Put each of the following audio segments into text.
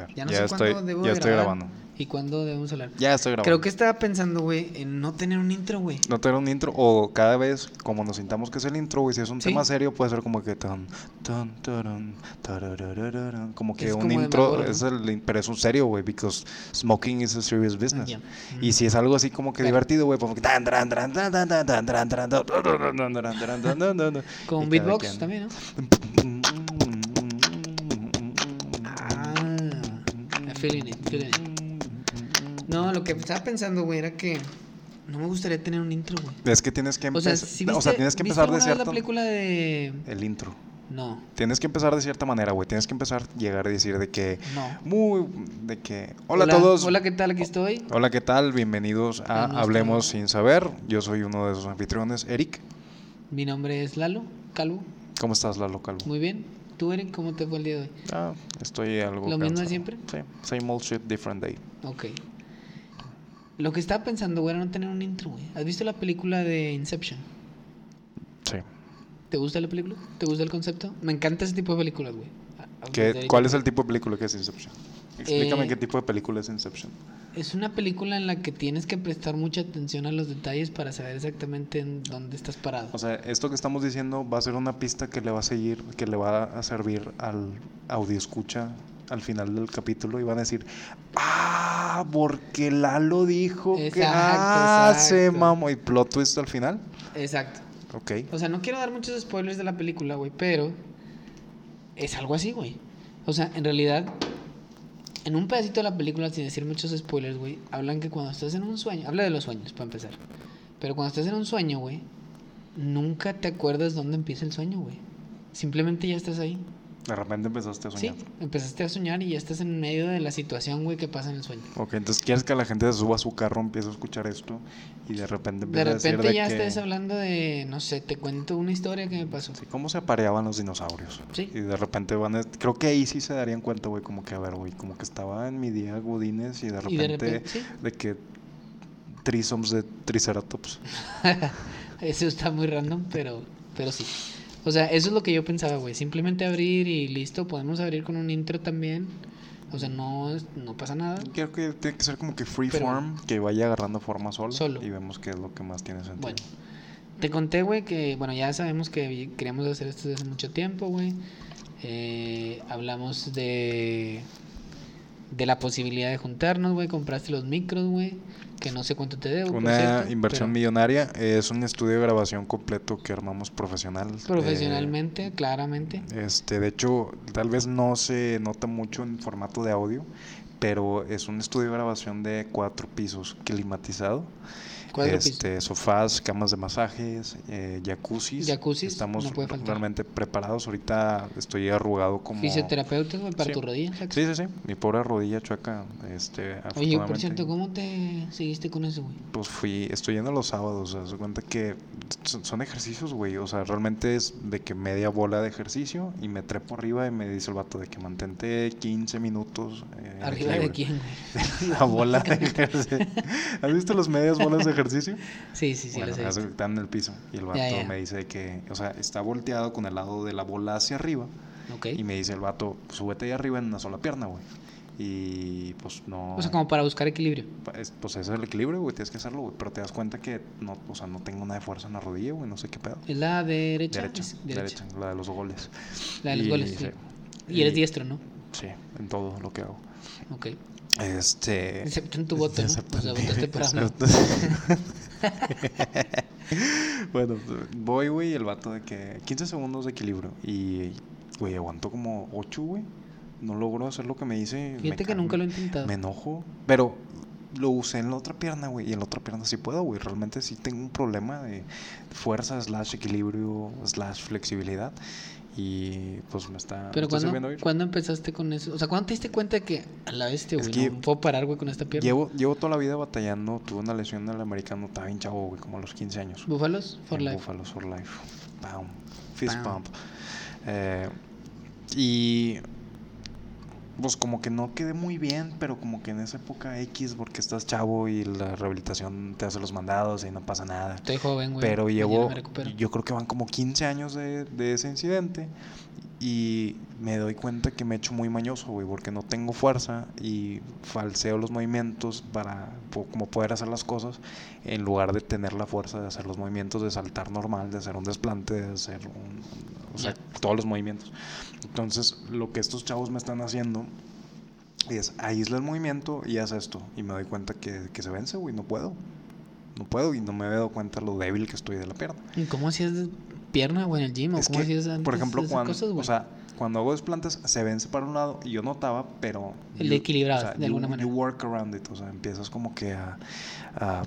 ver. Ya no ya sé estoy, cuándo debo ya estoy grabar. grabando. ¿Y cuándo debemos hablar? Ya estoy grabando. Creo que estaba pensando, güey, en no tener un intro, güey. No tener un intro, o cada vez, como nos sintamos que es el intro, güey, si es un Sí. tema serio, puede ser como que tan, tan, tarán, tarararararán, como que Es un como intro, Malboro, ¿no? es el, pero es un serio, güey, because smoking is a serious business. Ya. Y si es algo así como que Claro. divertido, güey, como que tan, tan, tan, tan, tan, tan, tan, tan, tan, tan, tan, tan, tan, tan, tan, tan, tan, tan, Con y cada beatbox quien. también, ¿no? Ah, feeling it, feeling it. No, lo que estaba pensando, güey, era que no me gustaría tener un intro, güey. Es que tienes que O sea, empezar, si o sea, tienes que ¿viste empezar de cierto, la película de... el intro. No, Tienes que empezar de cierta manera, güey. Tienes que empezar a llegar a decir de que no. muy de que hola, a todos. Hola, ¿qué tal? Aquí estoy. Hola, ¿qué tal? Bienvenidos a Hablemos sin saber. Yo soy uno de sus anfitriones, Eric. Mi nombre es Lalo Calvo. ¿Cómo estás, Lalo Calvo? Muy bien. ¿Tú, Eric, cómo te fue el día de hoy? Ah, estoy algo ¿Lo mismo de siempre? Sí, same old shit, different day. Ok. Lo que estaba pensando, güey, era no tener un intro, güey. ¿Has visto la película de Inception? Sí. ¿Te gusta la película? ¿Te gusta el concepto? Me encanta ese tipo de películas, güey. A- aunque ¿Qué- desde ahorita- ¿Cuál es el tipo de película que es Inception? Explícame Eh, qué tipo de película es Inception. Es una película en la que tienes que prestar mucha atención a los detalles para saber exactamente en dónde estás parado. O sea, esto que estamos diciendo va a ser una pista que le va a seguir, que le va a servir al audio escucha al final del capítulo y van a decir, ah, porque Lalo dijo que Exacto, ah, se exacto. mamó y plot twist al final. Exacto. Ok. O sea, no quiero dar muchos spoilers de la película, güey, pero es algo así, güey. O sea, en realidad, en un pedacito de la película, sin decir muchos spoilers, güey, hablan que cuando estás en un sueño, habla de los sueños, para empezar. Pero cuando estás en un sueño, güey, nunca te acuerdas dónde empieza el sueño, güey. Simplemente ya estás ahí. De repente empezaste a Sí, soñar. empezaste a soñar y ya estás en medio de la situación, güey, que pasa en el sueño. Ok, entonces quieres que la gente se suba a su carro, empiece a escuchar esto y de repente De empiece a decir repente de ya que... estés hablando de, no sé, te cuento una historia que me pasó. Sí, ¿Cómo se apareaban los dinosaurios? Sí. Y de repente van a... Creo que ahí sí se darían cuenta, güey, como que, a ver, güey, como que estaba en mi día Godines y de repente... Y de repente, sí. de que trisoms de Triceratops. Eso está muy random, pero, pero sí. O sea, eso es lo que yo pensaba, güey. Simplemente abrir y listo. Podemos abrir con un intro también. O sea, no, no pasa nada. Creo que tiene que ser como que Pero- freeform, que vaya agarrando forma solo, Solo. y vemos qué es lo que más tiene sentido. Bueno, te conté, güey, que, bueno, ya sabemos que queríamos hacer esto desde hace mucho tiempo, güey. Eh, hablamos de, de la posibilidad de juntarnos, güey. Compraste los micros, güey. Que no sé cuánto te debo. Una cierto, inversión pero millonaria es un estudio de grabación completo que armamos profesional. eh, Profesionalmente, claramente. Este, de hecho, tal vez no se nota mucho en formato de audio, pero es un estudio de grabación de cuatro pisos climatizado. Este, sofás, camas de masajes, eh, jacuzzis. Jacuzzis, Estamos no puede faltar. realmente preparados. Ahorita estoy arrugado como. Fisioterapeutas, güey, para Sí. tu rodilla. Sí, sí, sí. Mi pobre rodilla chueca. Este, Oye, por cierto, ¿cómo te seguiste con eso, güey? Pues fui, estoy yendo los sábados, haz de cuenta que son, ejercicios, güey, o sea, realmente es de que media bola de ejercicio y me trepo arriba y me dice el vato de que mantente 15 minutos. eh, ¿Arriba de quién? La bola de ejercicio. ¿Has visto las medias bolas de ejercicio? Sí, sí, sí, bueno, lo están en el piso y el vato Ya, ya. me dice que, o sea, está volteado con el lado de la bola hacia arriba Ok. y me dice el vato, súbete ahí arriba en una sola pierna, güey. Y pues no... O sea, como para buscar equilibrio. Es- Pues ese es el equilibrio, güey, tienes que hacerlo, güey. Pero te das cuenta que no, o sea, no tengo nada de fuerza en la rodilla, güey, no sé qué pedo. Es la derecha. Derecha, es derecha, la de los goles. La de los Y- goles, sí. sí. Y eres Y- diestro, ¿no? Sí, en todo lo que hago. Ok. Este. Excepto en tu voto, ¿no? O sea, votaste para excepto- bueno, voy, güey, el vato de que 15 segundos de equilibrio. Y, güey, aguanto como 8, güey. No logro hacer lo que me dice. me Fíjate que ca- nunca lo he intentado. Me enojo. Pero lo usé en la otra pierna, güey. Y en la otra pierna sí puedo, güey. Realmente sí tengo un problema de fuerza, slash equilibrio, slash flexibilidad. Y pues me está, me Pero está sirviendo ¿cuándo, bien. ¿cuándo empezaste con eso? O sea, ¿cuándo te diste cuenta de que a la bestia, Es güey, que no puedo parar, güey, con esta pierna? Llevo, llevo toda la vida batallando. Tuve una lesión en el americano. Estaba bien chavo, güey, como a los 15 años. Búfalos for en life. Buffalo's for Life. Bam. Fist Bam. pump. Eh, y pues como que no quedé muy bien, pero como que en esa época X, porque estás chavo y la rehabilitación te hace los mandados y no pasa nada. Estoy joven, güey. Pero llevo, yo creo que van como 15 años de, de ese incidente. Y me doy cuenta que me he hecho muy mañoso, güey, porque no tengo fuerza y falseo los movimientos para como poder hacer las cosas en lugar de tener la fuerza de hacer los movimientos, de saltar normal, de hacer un desplante, de hacer un, o sea, todos los movimientos. Entonces, lo que estos chavos me están haciendo es aísla el movimiento y haz esto. Y me doy cuenta que, que se vence, güey, no puedo. No puedo y no me he dado cuenta lo débil que estoy de la pierna. ¿Y cómo hacías pierna, güey, en el gym? ¿O Es cómo que, antes por ejemplo, esas cuando, cosas, o sea, cuando hago desplantes se vence para un lado y yo notaba, pero... El you- equilibrado, o sea, de you- alguna manera. You work around it, o sea, empiezas como que a... a-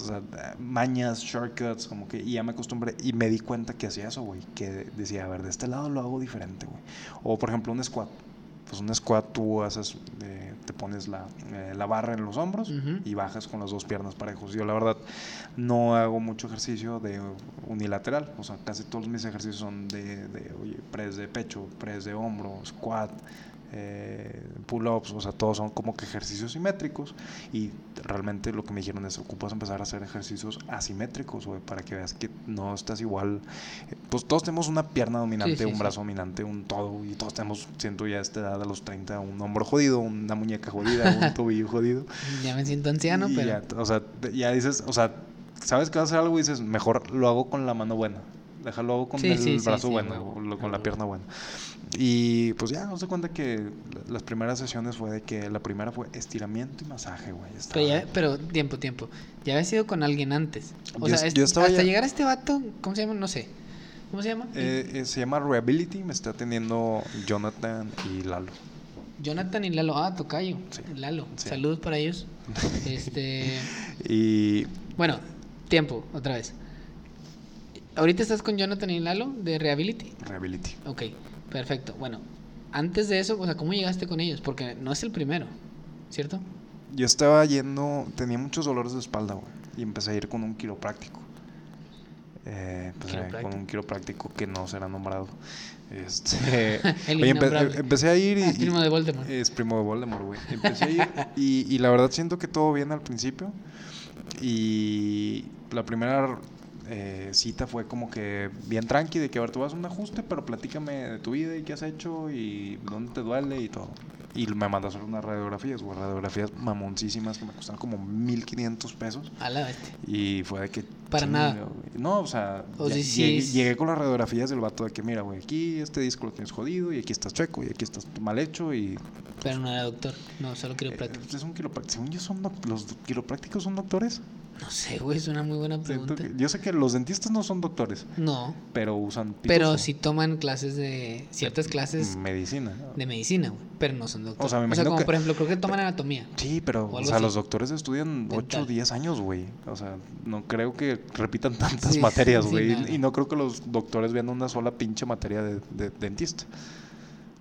o sea, a- mañas, shortcuts, como que... Y ya me acostumbré y me di cuenta que hacía eso, güey. Que decía, a ver, de este lado lo hago diferente, güey. O, por ejemplo, un squat. Pues un squat tú haces... eh, te pones la, eh, la barra en los hombros y bajas con las dos piernas parejos. Yo la verdad no hago mucho ejercicio de unilateral, o sea, casi todos mis ejercicios son de, de oye, press de pecho, press de hombro, squat, eh, pull-ups, o sea, todos son como que ejercicios simétricos y realmente lo que me dijeron es, ocupas empezar a hacer ejercicios asimétricos, güey, para que veas que no estás igual, pues todos tenemos una pierna dominante, Sí, sí, un sí. brazo dominante, un todo, y todos tenemos, siento ya a esta edad a los 30, un hombro jodido, una muñeca jodida, un tobillo jodido. Ya me siento anciano, Y pero... ya, o sea, ya dices, o sea, sabes que vas a hacer algo y dices, mejor lo hago con la mano buena. Déjalo hago con el brazo bueno, con la huevo. pierna buena. Y pues ya, nos se cuenta que la- las primeras sesiones fue de que la primera fue estiramiento y masaje, güey. Pero, ya, pero tiempo, tiempo. Ya habías ido con alguien antes. O Yo sea, yo hasta ya- llegar a este vato, ¿cómo se llama? No sé. ¿Cómo se llama? Eh, eh, se llama Reability, me está atendiendo Jonathan y Lalo. Jonathan y Lalo. Ah, Tocayo. Sí. Lalo. Sí. Saludos para ellos. este. Y Bueno, tiempo, otra vez. ¿Ahorita estás con Jonathan y Lalo de Reability? Reability. Ok, perfecto. Bueno, antes de eso, o sea, ¿cómo llegaste con ellos? Porque no es el primero, ¿cierto? Yo estaba yendo, tenía muchos dolores de espalda, güey, y empecé a ir con un quiropráctico. Eh, empecé Quiropráctico. con un quiropráctico que no será nombrado. Este, El oye, empe- innombrable. empecé a ir y, Ah, es primo de Voldemort. es primo de Voldemort, güey. Empecé a ir y, y la verdad siento que todo bien al principio. Y la primera eh, cita fue como que bien tranqui, de que a ver, tú vas a un ajuste, pero platícame de tu vida y qué has hecho y dónde te duele y todo. Y me mandó hacer unas radiografías, güey, radiografías mamoncísimas que me costaron como 1500 pesos. A la bestia. Y fue de que. Para nada. No, o sea, O ya- sea, sí llegué, con las radiografías del vato de que, mira, güey, aquí este disco lo tienes jodido y aquí estás chueco y aquí estás mal hecho y. Pero no era doctor. No, solo quiropráctico. Eh, es un quiropráctico. Según yo, son los quiroprácticos son doctores. No sé, güey, es una muy buena pregunta. yo sé que los dentistas no son doctores, No, pero usan. pero pitufo. sí toman clases de. ciertas clases Medicina. de medicina, güey. Pero no son doctores. O sea, me imagino como que- por ejemplo, creo que toman anatomía. Sí, pero O sea, así. los doctores estudian 8 o Dental. 10 años, güey. O sea, no creo que repitan tantas Sí, materias, güey. no. Y no creo que los doctores vean una sola pinche materia de, de dentista.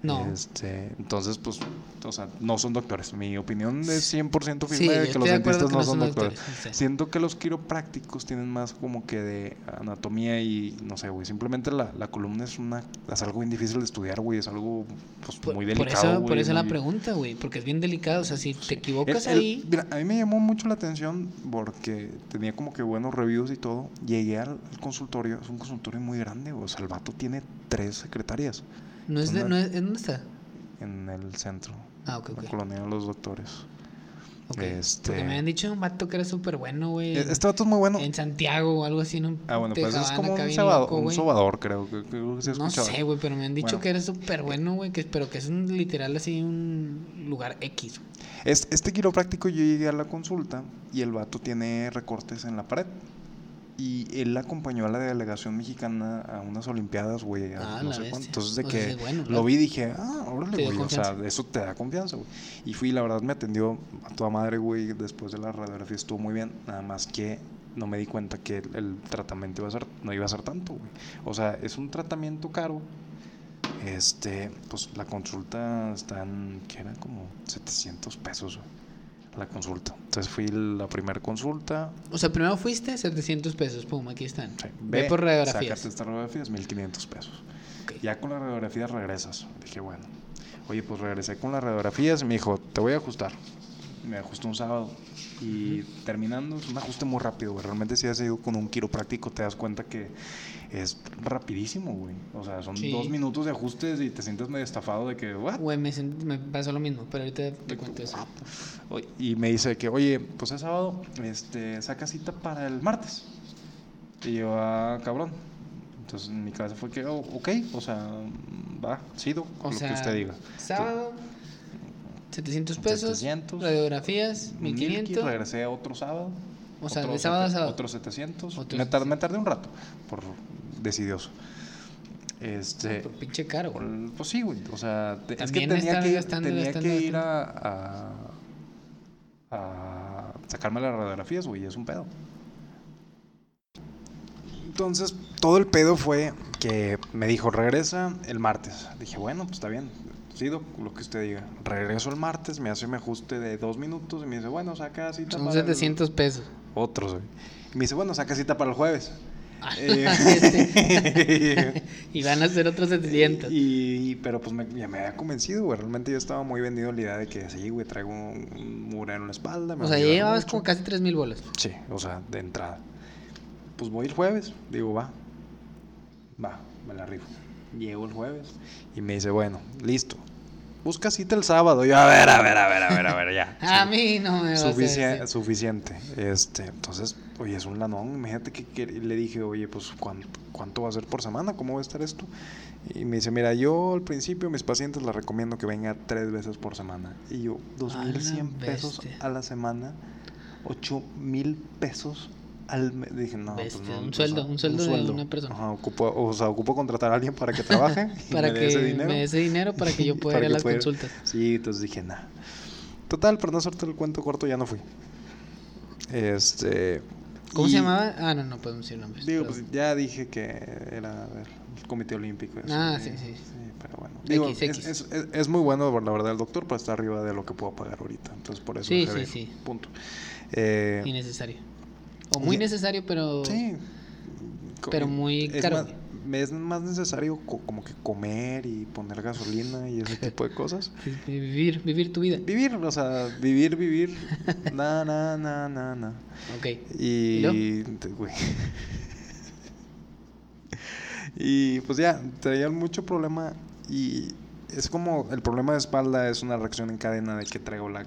No. Este, entonces, pues, o sea, no son doctores. Mi opinión es 100% Sí, firme de que los dentistas que no son doctores. doctores, sí. Siento que los quiroprácticos tienen más como que de anatomía y, no sé, güey. Simplemente la, la columna es una es algo bien difícil de estudiar, güey. Es algo, pues, Por, muy por delicado, por güey, eso la pregunta, güey. Porque es bien delicado. O sea, si te equivocas el- el- ahí. mira, a mí me llamó mucho la atención porque tenía como que buenos reviews y todo. Llegué al consultorio, es un consultorio muy grande, o sea, el vato tiene tres secretarias No es de. una- No es, ¿en ¿Dónde está? en el centro, Ah, ok, en ok. la colonia de los doctores. ok. Este- Porque me habían dicho un vato que era súper bueno, güey. E- Este vato es muy bueno. En Santiago o algo así, ¿no? Ah, bueno, pues es como un, sobador, loco, un güey. sobador, creo que, creo que sí No sé, güey, pero me han dicho Bueno. que era súper bueno, güey, que, pero que es un literal así un lugar X. güey. Es- este quiropráctico yo llegué a la consulta y el vato tiene recortes en la pared. Y él acompañó a la delegación mexicana a unas olimpiadas, güey. Ah, no sé cuánto. Entonces, de O que bueno, lo vi y dije, ah, órale, güey. O sea, eso te da confianza, güey. Y fui, la verdad, me atendió a toda madre, güey. Después de la radiografía estuvo muy bien. Nada más que no me di cuenta que el, el tratamiento iba a ser, no iba a ser tanto, güey. O sea, es un tratamiento caro. Este, pues la consulta está en, que era como 700 pesos, güey, la consulta. Entonces fui la primera consulta. O sea, primero fuiste 700 pesos, pum, aquí están. sí, Ve, por radiografías. Sácate estas radiografías, 1500 pesos. Ya con las radiografías regresas. Dije, bueno. Oye, pues regresé con las radiografías y me dijo, te voy a ajustar. Me ajustó un sábado. Y terminando, es un ajuste muy rápido, güey. Realmente si has ido con un quiropráctico te das cuenta que es rapidísimo, güey. O sea, son Sí. dos minutos de ajustes y te sientes medio estafado de que, ¿what? Güey, me, me pasó lo mismo, pero ahorita te cuento eso. Y me dice que, oye, pues es sábado, este, saca cita para el martes. Y yo, ah, cabrón. Entonces en mi cabeza fue que, oh, ok, o sea, va, sí, doc, O lo sea, que usted diga. sábado, 700 pesos, 700, radiografías, Milky, 1500. regresé a otro sábado. O sea, de sábado a sábado. Otros 700. Otros me, tar- me tardé un rato, por decidioso. Este, Por pinche caro, por- pues sí, güey. O sea, te- es que tenía que, gastando, tenía gastando, que ir gastando. a, a, a sacarme las radiografías, güey. Es un pedo. Entonces, todo el pedo fue que me dijo, regresa el martes. Dije, bueno, pues está bien. Sí, doc, lo que usted diga. Regreso el martes, me hace un ajuste de dos minutos y me dice, bueno, saca cita Son para el- 700 pesos. Otros, güey. Y me dice, bueno, saca cita para el jueves. Ah, Eh, Este. y van a ser otros 700. Y, y- pero pues me, ya me había convencido, güey. Realmente yo estaba muy vendido a la idea de que sí, güey, traigo un, un en la espalda. me o sea, ya llevabas mucho. como casi 3000 bolas. Sí, o sea, de entrada. Pues voy el jueves. Digo, va. Va, me la rifo. Llego el jueves y me dice, bueno, listo. Busca cita el sábado. Yo, a ver, a ver, a ver, a ver, a ver, ya. A mí no me vas a Sufici- decir. suficiente. Este, entonces, oye, es un lanón. Imagínate que, que- le dije, oye, pues, ¿cuánto, ¿cuánto va a ser por semana? ¿Cómo va a estar esto? Y me dice, mira, yo al principio a mis pacientes les recomiendo que venga tres veces por semana. Y yo, dos A mil la cien pesos bestia. a la semana, ocho mil pesos al. Dije, no, pues no. un o sueldo, sea, un sueldo de una persona. Ajá, ocupo, o sea, ocupo contratar a alguien para que trabaje y Para me que dé ese dinero. me dé ese dinero para que yo pueda Para ir a las pueda- consultas. Sí, entonces dije, nah. Total, para no hacerte el cuento corto, ya no fui. Este. ¿Cómo y- se llamaba? Ah, no, no podemos decir nombres. Digo, perdón. pues ya dije que era ver, el Comité Olímpico. eso, Ah, y- sí, sí. pero bueno. Digo, X, es, X. es- es- es muy bueno, la verdad, el doctor, pero está arriba de lo que puedo pagar ahorita. Entonces, por eso. Sí, sí, sí. Punto. Eh, Innecesario. O muy y- necesario, pero. Sí. Pero muy es caro. Más, me es más necesario co- como que comer y poner gasolina y ese tipo de cosas. Vivir, vivir tu vida. Vivir, o sea, vivir, vivir. Na, na, na, na, na. Ok. Y. ¿Y güey. y pues ya, traía mucho problema. Y es como el problema de espalda es una reacción en cadena de que traigo la,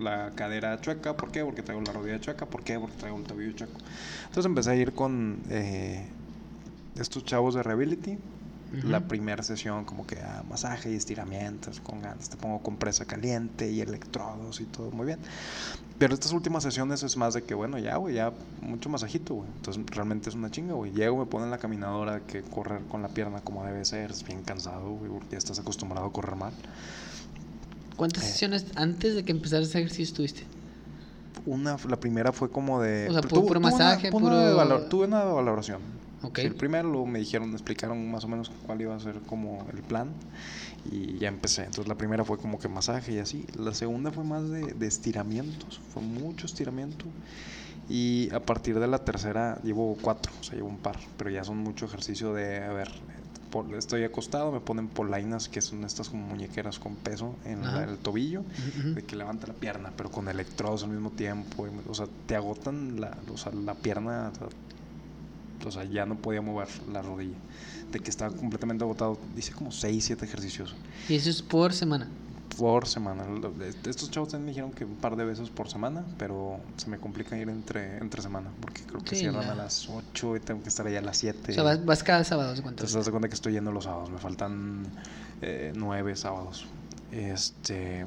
la cadera chueca. ¿Por qué? Porque traigo la rodilla chueca. ¿Por qué? Porque traigo el tobillo chueco. Entonces empecé a ir con eh, estos chavos de Rehability. La Ujú. primera sesión como que ah, masaje y estiramientos con ganas. Te pongo compresa caliente y electrodos y todo muy bien. Pero estas últimas sesiones es más de que, bueno, ya, güey, ya mucho masajito, güey. Entonces realmente es una chinga, güey. Llego, me ponen la caminadora que correr con la pierna como debe ser. Es bien cansado, güey, porque ya estás acostumbrado a correr mal. ¿Cuántas Eh. sesiones antes de que empezaras ese ejercicio tuviste? Una, la primera fue como de... O sea, pero puro- tuve una- masaje, una puro- valor- tuve una valoración. Ok. Sí, el primero luego me dijeron, me explicaron más o menos cuál iba a ser como el plan y ya empecé. Entonces la primera fue como que masaje y así. La segunda fue más de, de estiramientos, fue mucho estiramiento. Y a partir de la tercera llevo cuatro, o sea, llevo un par, pero ya son mucho ejercicio de, a ver, por- estoy acostado, me ponen polainas, que son estas como muñequeras con peso en la- el tobillo, de que levanta la pierna, pero con electrodos al mismo tiempo. y, o sea, te agotan la, o sea, la pierna. o sea, ya no podía mover la rodilla. De que estaba completamente agotado. Hice como 6, 7 ejercicios Y eso es por semana. Por semana. Estos chavos también me dijeron que un par de veces por semana, pero se me complica ir entre, entre semana. Porque creo que Sí, cierran a las 8 y tengo que estar allá a las 7. O sea, vas, vas cada sábado, ¿se cuenta? Entonces, te das cuenta que estoy yendo los sábados. Me faltan eh, nueve sábados. Este.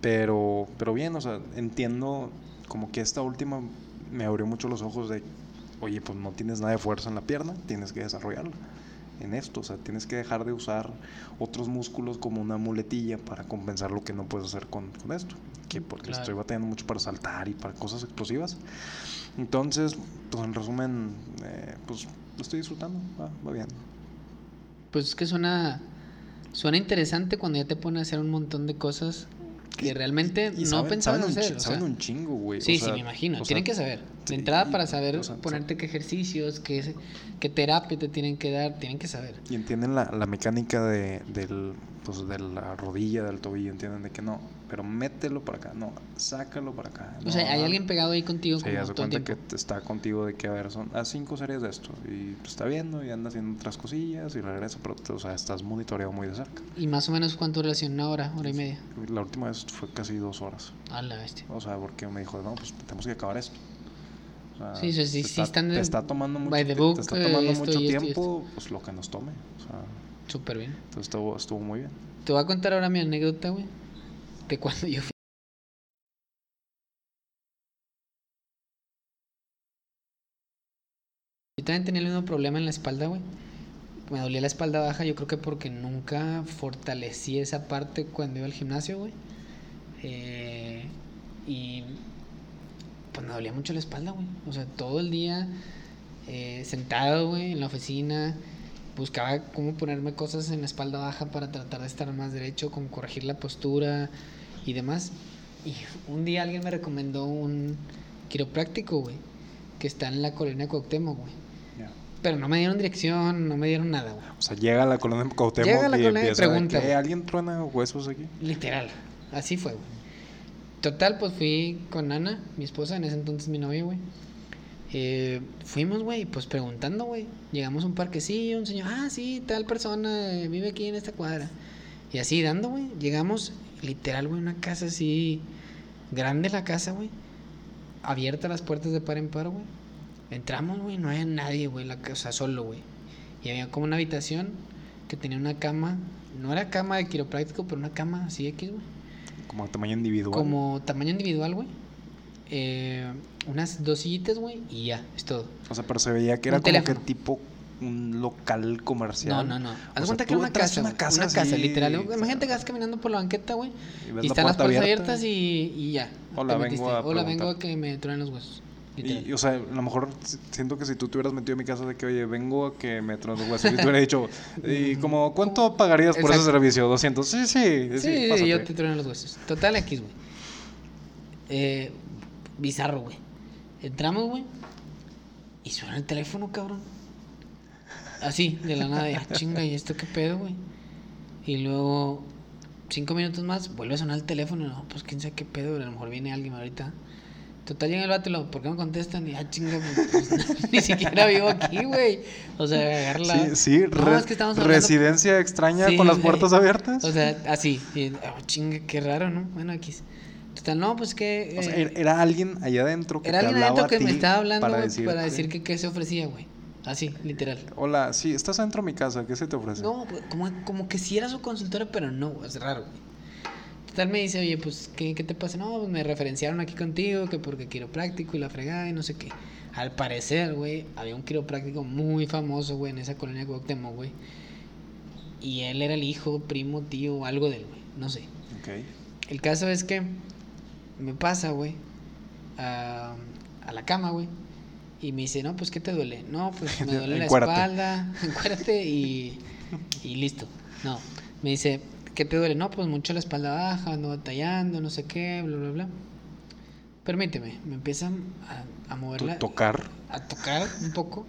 Pero, pero bien, o sea, entiendo como que esta última me abrió mucho los ojos de, oye, pues no tienes nada de fuerza en la pierna, tienes que desarrollarla en esto. O sea, tienes que dejar de usar otros músculos como una muletilla para compensar lo que no puedes hacer con, con esto. Que porque Claro. estoy batallando mucho para saltar y para cosas explosivas. Entonces, pues en resumen, eh, pues lo estoy disfrutando, va, va bien. Pues es que suena, suena interesante cuando ya te ponen a hacer un montón de cosas que Y- realmente y no saben- pensabas saben un hacer. chi- o saben sea. un chingo, güey. o Sí, sí, sea, me imagino. o sea, tienen que saber. sí, De entrada, para saber o sea, ponerte qué ejercicios, qué, qué terapia te tienen que dar, tienen que saber. Y entienden la, la mecánica de, del, pues de la rodilla, del tobillo, entienden de que no, pero mételo para acá, no, sácalo para acá. O sea, hay no. alguien pegado ahí contigo Sí, el cuenta tiempo. que está contigo de que, a ver, son a cinco series de esto. Y pues, está viendo y anda haciendo otras cosillas y regresa, pero, o sea, estás monitoreado muy de cerca. ¿Y más o menos cuánto duración? ¿Una hora? ¿Hora y media? La última vez fue casi dos horas. A la bestia. O sea, porque me dijo, no, pues tenemos que acabar esto. O sea, Sí, sí, sí, te sí está, están te está tomando mucho, book, te está eh, tomando esto mucho esto tiempo, pues lo que nos tome. O sea, Súper bien. entonces estuvo, estuvo muy bien. Te voy a contar ahora mi anécdota, güey. De cuando yo fui. Yo también tenía el mismo problema en la espalda, güey. Me dolía la espalda baja, yo creo que porque nunca fortalecí esa parte cuando iba al gimnasio, güey. Eh, y pues me dolía mucho la espalda, güey. O sea, todo el día eh, sentado, güey, en la oficina. Buscaba cómo ponerme cosas en la espalda baja para tratar de estar más derecho, como corregir la postura y demás. Y un día alguien me recomendó un quiropráctico, güey, que está en la colonia Cuauhtémoc, güey. Pero no me dieron dirección, no me dieron nada, güey. O sea, llega a la colonia Cuauhtémoc Llega a la y colonia y empieza de pregunta, que. ¿alguien truena huesos aquí? Literal, así fue, güey. Total, pues fui con Ana, mi esposa, en ese entonces mi novia, güey. Eh, fuimos, güey, pues preguntando, güey. Llegamos a un parquecillo, un señor, ah, sí, tal persona eh, vive aquí en esta cuadra. Y así dando, güey. Llegamos, literal, güey, una casa así, grande la casa, güey. Abierta las puertas de par en par, güey. Entramos, güey, no había nadie, güey, la casa solo, güey. Y había como una habitación que tenía una cama, no era cama de quiropráctico, pero una cama así X, güey. Como tamaño individual. Como tamaño individual, güey. Eh, unas dos sillitas, güey, y ya, es todo. O sea, pero se veía que Un era como que teléfono. tipo un local comercial. No, no, no. O Haz sea, cuenta que era una casa, una casa una casa, así, literal. Imagínate que vas caminando por la banqueta, güey, Y, la están las puerta puertas abierta. abiertas y, y ya. Hola, vengo a Hola, vengo a que me truenen los huesos. Y, o sea, a lo mejor siento que si tú te hubieras metido en mi casa de que, oye, vengo a que me trones los huesos, y te hubiera dicho, ¿y como cuánto pagarías por ese servicio? 200. Sí, sí, sí, Sí, sí, pásate. yo te trueno los huesos. Total X, güey. Eh, bizarro, güey. Entramos, güey. Y suena el teléfono, cabrón. Así, de la nada. Ya, chinga, ¿y esto qué pedo, güey? Y luego, cinco minutos más, vuelve a sonar el teléfono. No, pues quién sabe qué pedo, a lo mejor viene alguien ahorita. Total, llega el vato y lo, ¿por qué no contestan? Y ah, chinga, pues, pues, ni siquiera vivo aquí, güey. O sea, agarrarla. Sí, sí, No, re- es que estamos hablando- residencia extraña Sí, con las puertas abiertas. O sea, así. Y, oh, chinga, qué raro, ¿no? Bueno, aquí. Total, no, pues que. O sea, eh, era, era alguien allá adentro que era te alguien hablaba adentro a que me estaba hablando, para decirte, para decir que qué se ofrecía, güey. Así, literal. Hola, sí, estás adentro de mi casa, ¿qué se te ofrece? No, güey, como, como que sí era su consultora, pero no, güey, es raro, güey. Total me dice, oye, pues, ¿qué, qué te pasa? No, pues me referenciaron aquí contigo, que porque quiropráctico y la fregada y no sé qué. Al parecer, güey, había un quiropráctico muy famoso, güey, en esa colonia Cuauhtémoc, güey. Y él era el hijo, primo, tío, algo de él, güey, no sé. Ok. El caso es que me pasa, güey, a, a la cama, güey. Y me dice, no, pues, ¿qué te duele? No, pues me duele la espalda, encuérate y, y listo. No, me dice, ¿qué te duele? No, pues mucho la espalda baja, ando batallando, no sé qué, bla, bla, bla. Permíteme, me empiezan a, a mover la- Tocar. a tocar un poco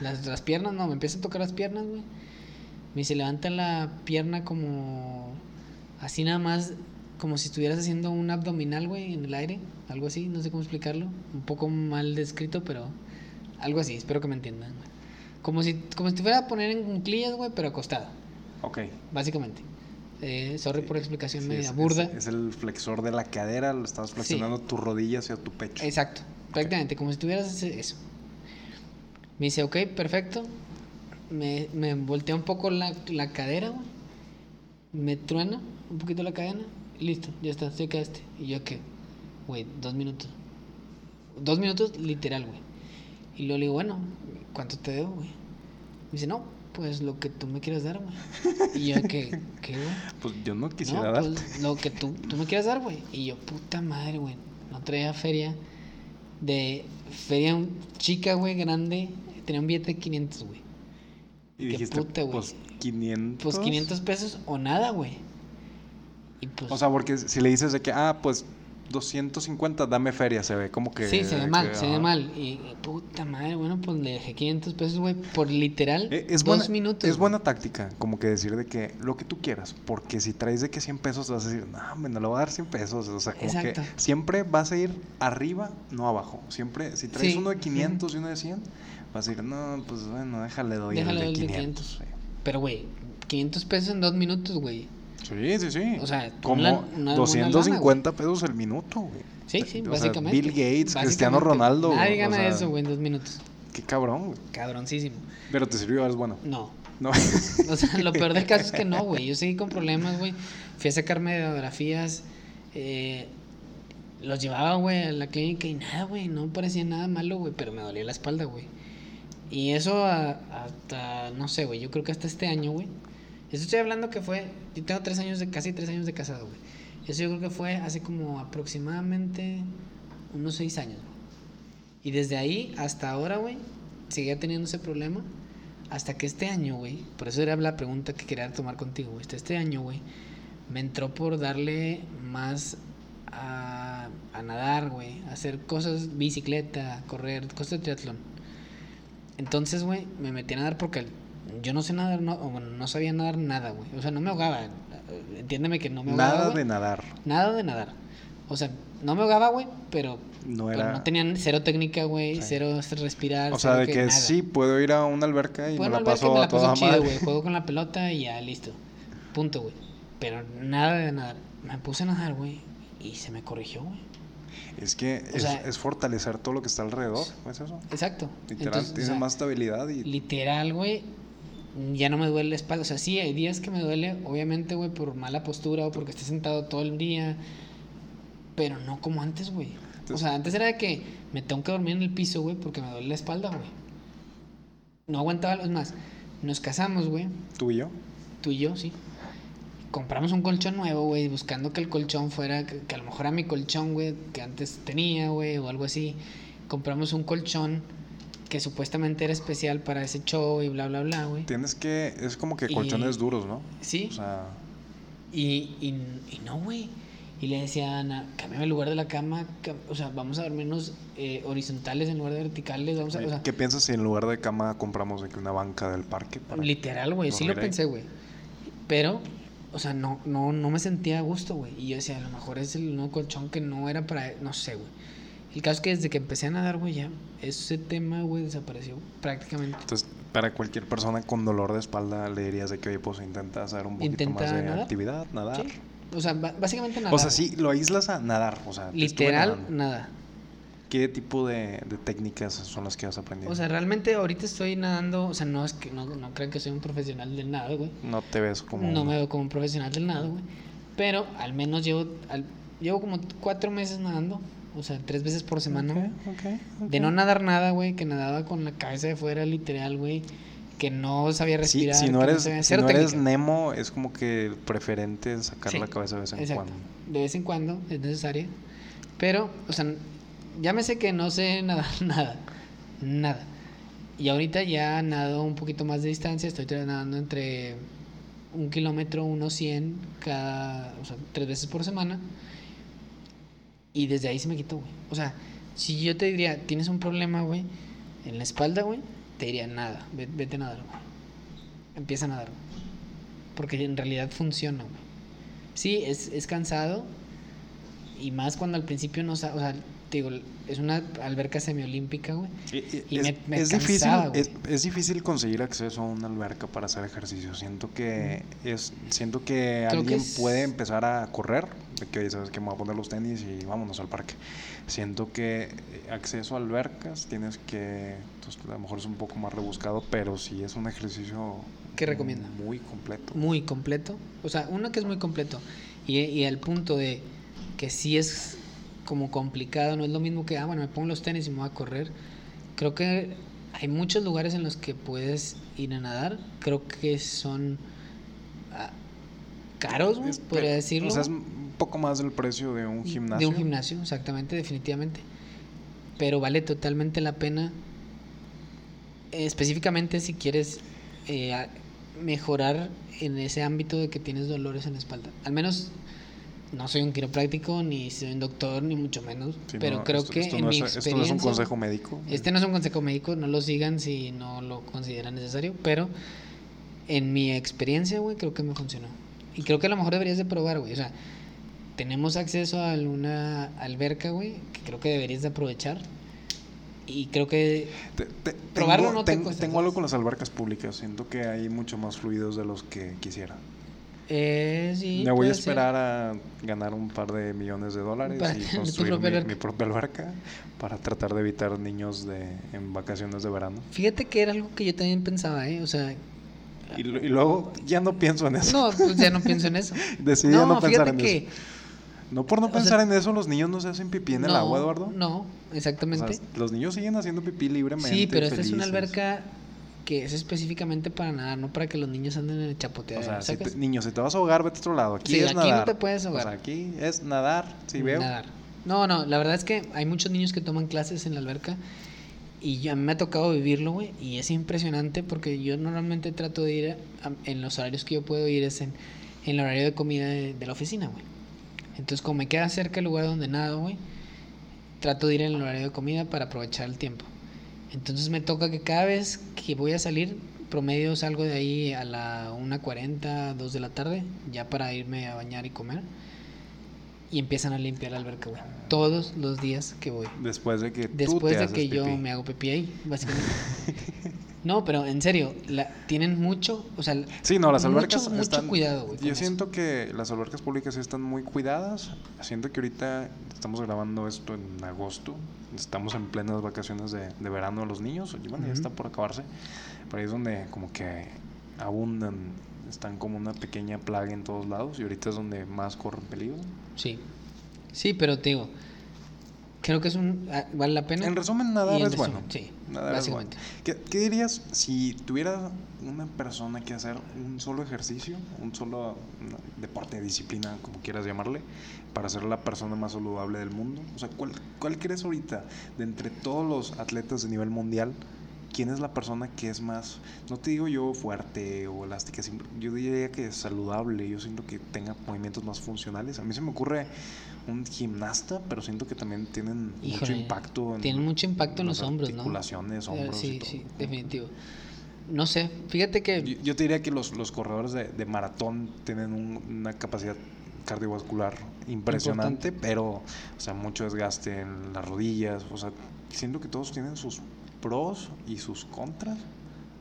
las, las piernas, no, me empieza a tocar las piernas, güey. Me dice, levanta la pierna como así nada más, como si estuvieras haciendo un abdominal, güey, en el aire, algo así, no sé cómo explicarlo, un poco mal descrito, pero algo así, espero que me entiendan, güey. Como si, como si te fuera a poner en cunclillas, güey, pero acostado, Ok. básicamente. Eh, sorry por la explicación Sí, media es, burda. Es, es el flexor de la cadera, lo estás flexionando tu rodilla hacia tu pecho. Exacto, prácticamente, como si tuvieras eso. Me dice, ok, perfecto. Me, me voltea un poco la, la cadera, güey. Me truena un poquito la cadena. Listo, ya está, se quedaste. Y yo, ¿qué? Güey, dos minutos. Dos minutos, literal, güey. Y luego le digo, bueno, ¿cuánto te debo, güey? Me dice, no, pues lo que tú me quieras dar, güey. Y yo, ¿qué, qué, güey? Pues yo no quisiera no, darte. pues, lo que tú, tú me quieras dar, güey. Y yo, puta madre, güey. No traía feria. De feria un- chica, güey, grande. Tenía un billete de 500, güey. y qué dijiste, puta, güey. pues 500. Pues 500 pesos o nada, güey. Y pues. O sea, porque si le dices de que, ah, pues 250, dame feria, se ve como que... Sí, se ve mal, que, se ve mal. Y puta madre, bueno, pues le dejé 500 pesos, güey, por literal Eh, Es dos buena, minutos. es güey. buena táctica, como que decir de que lo que tú quieras, porque si traes de que 100 pesos, vas a decir, no, me no le voy a dar 100 pesos, o sea, como Exacto. que siempre vas a ir arriba, no abajo, siempre, si traes Sí, uno de ujú. 500 y uno de 100, vas a decir, no, pues bueno, déjale doy Déjale el de el de 500. 500. Pero, güey, 500 pesos en dos minutos, güey. Sí, sí, sí. O sea, como una- una buena 250 pesos el minuto, güey. Sí, sí, O sea, básicamente. Bill Gates, Cristiano. Ronaldo. Nadie o gana sea, eso, güey, en dos minutos. Qué cabrón, güey. Cabroncísimo. Pero te sirvió, eres bueno. No. No. O sea, lo peor del caso es que no, güey. Yo seguí con problemas, güey. Fui a sacarme radiografías. Eh, los llevaba, güey, a la clínica y nada, güey. No parecía nada malo, güey. Pero me dolía la espalda, güey. Y eso a- hasta, no sé, güey. Yo creo que hasta este año, güey. Eso estoy hablando que fue. Yo tengo tres años de, casi tres años de casado, güey. Eso yo creo que fue hace como aproximadamente unos seis años, güey. Y desde ahí hasta ahora, güey, seguía teniendo ese problema. Hasta que este año, güey, por eso era la pregunta que quería tomar contigo, güey. Este año, güey, me entró por darle más a, a nadar, güey, hacer cosas, bicicleta, correr, cosas de triatlón. Entonces, güey, me metí a nadar porque yo no sé nadar, no, o bueno, no sabía nadar nada, güey. O sea, no me ahogaba. Entiéndeme que no me ahogaba. Nada güey. de nadar. Nada de nadar. O sea, no me ahogaba, güey, pero No pero era. no tenían cero técnica, güey, Sí. cero respirar. o sea, de que nada. sí, puedo ir a una alberca y Bueno, me la que paso me a la paso toda chido, güey. Juego con la pelota y ya, listo. Punto, güey. Pero nada de nadar. Me puse a nadar, güey. Y se me corrigió, güey. Es que O es, sea- es fortalecer todo lo que está alrededor, ¿no es eso? Exacto. Literal, Entonces, o tienes sea, más estabilidad y Literal, güey. Ya no me duele la espalda. O sea, sí, hay días que me duele, obviamente, güey, por mala postura o porque esté sentado todo el día. Pero no como antes, güey. O sea, antes era de que me tengo que dormir en el piso, güey, porque me duele la espalda, güey. No aguantaba los más. Nos casamos, güey. tú y yo. Tú y yo, sí. Compramos un colchón nuevo, güey, buscando que el colchón fuera, que, que a lo mejor era mi colchón, güey, que antes tenía, güey, o algo así. Compramos un colchón que supuestamente era especial para ese show y bla, bla, bla, güey. Tienes que, es como que Y- colchones duros, ¿no? Sí, O sea, y, y, y no, güey. Y le decía a Ana, cámbiame el lugar de la cama, cam- o sea, vamos a dormirnos eh, horizontales en lugar de verticales, vamos a, o sea, ¿qué piensas si en lugar de cama compramos una banca del parque? para- Literal, güey, sí lo pensé, güey. Pero, o sea, no, no, no me sentía a gusto, güey. Y yo decía, a lo mejor es el nuevo colchón que no era para, no sé, güey. El caso es que desde que empecé a nadar, güey, ya ese tema, güey, desapareció prácticamente. Entonces, para cualquier persona con dolor de espalda le dirías de que, oye, pues intenta hacer un poquito Intenta más de nadar. actividad, nadar. Sí. O sea, básicamente nadar. O sea, sí, lo aíslas a nadar, o sea, Literal, nada. ¿Qué tipo de, de técnicas son las que has aprendido? O sea, realmente ahorita estoy nadando, o sea, no es que no, no crean que soy un profesional del nado, güey. no te ves como... No me veo como un profesional del nado, güey. Pero al menos llevo, al- llevo como cuatro meses nadando. O sea, tres veces por semana, güey. Ok, ok, De no nadar nada, güey, que nadaba con la cabeza de fuera, literal, güey. Que no sabía Sí, respirar. si no eres, sabía- si no eres. Nemo, es como que preferente sacar Sí, la cabeza de vez en Exacto. cuando. De vez en cuando es necesaria. Pero, o sea, ya me sé que no sé nadar nada. Nada. Y ahorita ya nado un poquito más de distancia. Estoy nadando entre un kilómetro, unos 100 cada, o sea, tres veces por semana. Y desde ahí se me quitó, güey. O sea, si yo te diría, tienes un problema, güey, en la espalda, güey, te diría nada, ve- vete a nadar, güey. Empieza a nadar, güey. Porque en realidad funciona, güey. Sí, es, es cansado. Y más cuando al principio no sa- O sea, te digo, es una alberca semiolímpica, güey. Y- es, me- me es difícil, cansaba, es, es difícil conseguir acceso a una alberca para hacer ejercicio. Siento que es, siento que Creo alguien puede empezar a correr, de que oye, sabes que me voy a poner los tenis y vámonos al parque. Siento que eh, acceso a albercas tienes que, pues, a lo mejor es un poco más rebuscado, pero sí es un ejercicio ¿Qué recomienda? muy completo. Muy completo. O sea, uno que es muy completo. Y, y al punto de que sí es como complicado, no es lo mismo que, ah, bueno, me pongo los tenis y me voy a correr. Creo que hay muchos lugares en los que puedes ir a nadar. Creo que son ah, caros, podría decirlo. O sea, es un poco más del precio de un gimnasio. De un gimnasio, exactamente, definitivamente. Pero vale totalmente la pena, específicamente si quieres eh, mejorar en ese ámbito de que tienes dolores en la espalda. Al menos no soy un quiropráctico, ni soy un doctor, ni mucho menos. Sí, pero no, creo esto- que esto en no mi es- experiencia... Esto no es un consejo médico. Este no es un consejo médico, no lo sigan si no lo consideran necesario, pero en mi experiencia, güey, creo que me funcionó. Y creo que a lo mejor deberías de probar, güey. O sea, tenemos acceso a una alberca, güey, que creo que deberías de aprovechar. Y creo que Te- te- Probarlo tengo, no te tengo- tengo algo con las albercas públicas. Siento que hay mucho más fluidos de los que quisiera. eh, sí. Me voy a ser. esperar a ganar un par de millones de dólares Para y construir propia mi, propia alberca para tratar de evitar niños de, en vacaciones de verano. Fíjate que era algo que yo también pensaba, ¿eh? O sea, Y, y luego ya no pienso en eso. no, pues ya no pienso en eso. Decidí ya no, no pensar en que... eso. No por no o sea, pensar en eso, los niños no se hacen pipí en el agua, Eduardo. No, O sea, exactamente. los niños siguen haciendo pipí libremente. Sí, pero esta es una alberca que es específicamente para nadar, no para que los niños anden en el O chapoteadero. sea, si te- niños, si te vas a ahogar, vete a otro lado. Aquí Sí, es aquí no te puedes O ahogar. sea, aquí es nadar, si veo. Nadar. No, no, la verdad es que hay muchos niños que toman clases en la alberca y yo- a mí me ha tocado vivirlo, güey, y es impresionante porque yo normalmente trato de ir a- en los horarios que yo puedo ir es en, en el horario de comida de, de la oficina, güey. Entonces, como me queda cerca el lugar donde nado, güey, trato de ir en el horario de comida para aprovechar el tiempo. Entonces me toca que cada vez que voy a salir, promedio salgo de ahí a la 1.40, 2 de la tarde, ya para irme a bañar y comer. Y empiezan a limpiar la alberca, güey. Todos los días que voy. Después de que tú Después te de haces que yo me hago pipí ahí, básicamente. no, pero en serio, la, tienen mucho, o sea, Sí, no, las mucho, albercas mucho están... cuidado, güey. Yo eso. siento que las albercas públicas están muy cuidadas. Siento que ahorita estamos grabando esto en agosto. Estamos en plenas vacaciones de, de verano de los niños. Bueno, ya Ujú. está por acabarse. Pero ahí es donde como que abundan. Están como una pequeña plaga en todos lados. Y ahorita es donde más corren peligro. Sí. Sí, pero te digo, creo que es un. ah, vale la pena. En resumen, nadar en es resumen, bueno. Sí, Nadar es bueno. básicamente. ¿Qué, qué dirías si tuviera una persona que hacer un solo ejercicio, un solo deporte, disciplina, como quieras llamarle, para ser la persona más saludable del mundo? O sea, ¿cuál, cuál crees ahorita de entre todos los atletas de nivel mundial? ¿Quién es la persona que es más, no te digo yo fuerte o elástica, yo diría que es saludable, yo siento que tenga movimientos más funcionales. A mí se me ocurre un gimnasta, pero siento que también tienen mucho Híjole, impacto en Tienen mucho impacto en las los hombros, ¿no? articulaciones, Eh, hombros y Sí, todo. sí, definitivo. No sé, fíjate que. Yo, yo te diría que los, los corredores de, de maratón tienen un- una capacidad cardiovascular impresionante, pero, o sea, mucho desgaste en las rodillas, o sea, siento que todos tienen sus pros y sus contras.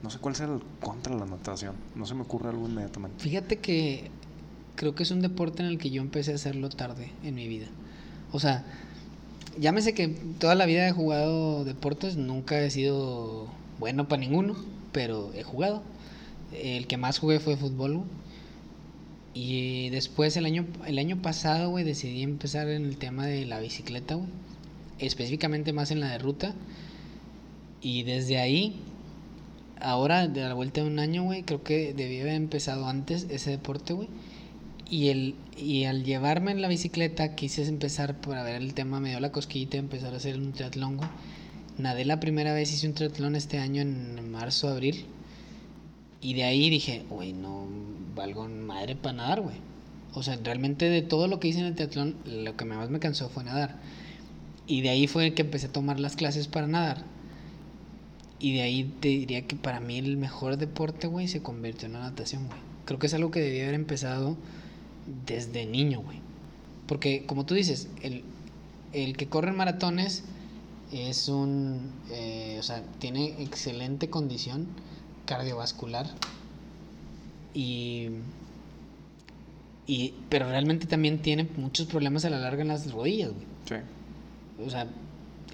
No sé cuál sea el contra de la natación, no se me ocurre algo inmediatamente. Fíjate que creo que es un deporte en el que yo empecé a hacerlo tarde en mi vida. O sea, llámese que toda la vida he jugado deportes, nunca he sido bueno para ninguno, pero he jugado. El que más jugué fue fútbol. güey. Y después el año, el año pasado, güey, decidí empezar en el tema de la bicicleta, güey. Específicamente más en la de ruta. Y desde ahí ahora, de la vuelta de un año, güey, creo que debí haber empezado antes ese deporte, güey. Y, el, y al llevarme en la bicicleta, quise empezar para ver el tema, me dio la cosquillita empezar a hacer un triatlón. Nadé la primera vez, hice un triatlón este año en marzo, abril. Y de ahí dije, güey, no valgo madre para nadar, güey. O sea, realmente de todo lo que hice en el triatlón, lo que más me cansó fue nadar. Y de ahí fue que empecé a tomar las clases para nadar. Y de ahí te diría que para mí el mejor deporte, güey, se convirtió en la natación, güey. Creo que es algo que debía haber empezado desde niño, güey. Porque, como tú dices, el, el que corre en maratones es un. eh, o sea, tiene excelente condición cardiovascular. Y. y pero realmente también tiene muchos problemas a la larga en las rodillas, güey. Sí. O sea,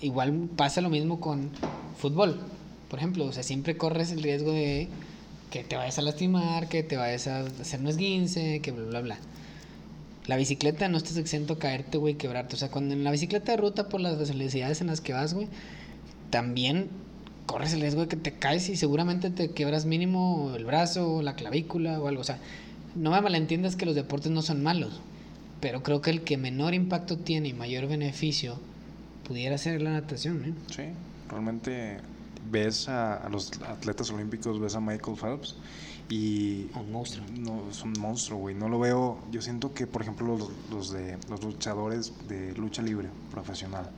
igual pasa lo mismo con fútbol. Por ejemplo, o sea, siempre corres el riesgo de que te vayas a lastimar, que te vayas a hacer un esguince, que bla, bla, bla. La bicicleta no estás exento a caerte, güey, quebrarte. O sea, cuando en la bicicleta de ruta por las velocidades en las que vas, güey, también corres el riesgo de que te caes y seguramente te quebras mínimo el brazo, la clavícula o algo. O sea, no me malentiendas que los deportes no son malos, pero creo que el que menor impacto tiene y mayor beneficio pudiera ser la natación, ¿eh? Sí, realmente ves a, a los atletas olímpicos, ves a Michael Phelps y Un monstruo. no es un monstruo, güey. No lo veo. Yo siento que, por ejemplo, los, los de los luchadores de lucha libre profesional,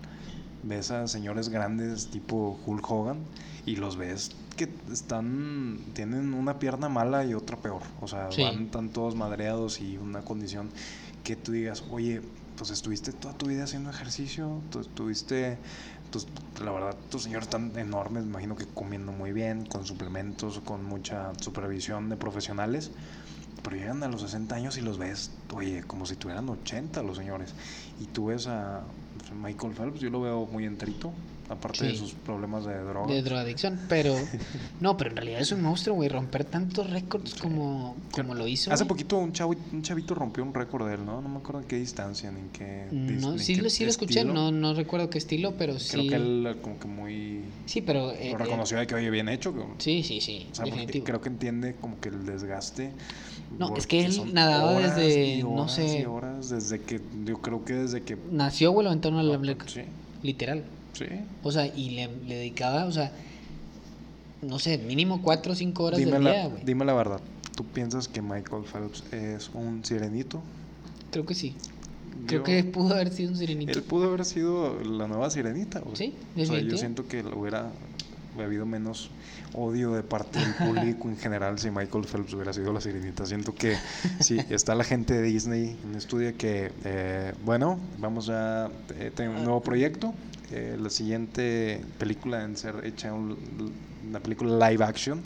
ves a señores grandes tipo Hulk Hogan y los ves que están tienen una pierna mala y otra peor. O sea, Sí. van tan todos madreados y una condición que tú digas, oye, pues estuviste toda tu vida haciendo ejercicio, estuviste, tus- la verdad, tus señores están enormes, me imagino que comiendo muy bien, con suplementos, con mucha supervisión de profesionales, pero llegan a los 60 años y los ves, oye, como si tuvieran 80 los señores, y tú ves pues, a Michael Phelps, yo lo veo muy enterito, aparte de sus problemas de droga. De drogadicción, pero no, pero en realidad es un monstruo, güey, romper tantos récords como, como lo hizo. Hace güey. poquito un, chavo, un chavito rompió un récord de él, ¿no? No me acuerdo en qué distancia, ni en qué... No, sí, qué lo, sí lo escuché, no, no recuerdo qué estilo, pero sí. Creo que él como que muy... Sí, pero. eh, lo eh, reconoció de que, oye, bien hecho. sí, sí, sí, O sea, porque definitivo. creo que entiende como que el desgaste. No, es que él nadaba horas desde, y no horas sé- horas, desde que, yo creo que desde que... Nació, güey, lo aventaron a la alberca, Sí, literal. Sí. O sea, y le, le dedicaba, o sea, no sé, mínimo cuatro o cinco horas Dime del la, día, güey. dime la verdad, ¿tú piensas que Michael Phelps es un sirenito? Creo que sí. Creo Yo- que pudo haber sido un sirenito. Él pudo haber sido la nueva sirenita, güey. Sí, O sea, yo siento que lo hubiera habido menos odio de parte del público en general si Michael Phelps hubiera sido la sirenita. Siento que sí, está la gente de Disney en estudio que, eh, bueno, vamos a eh, tener un nuevo proyecto. Eh, la siguiente película en ser hecha un- una película live action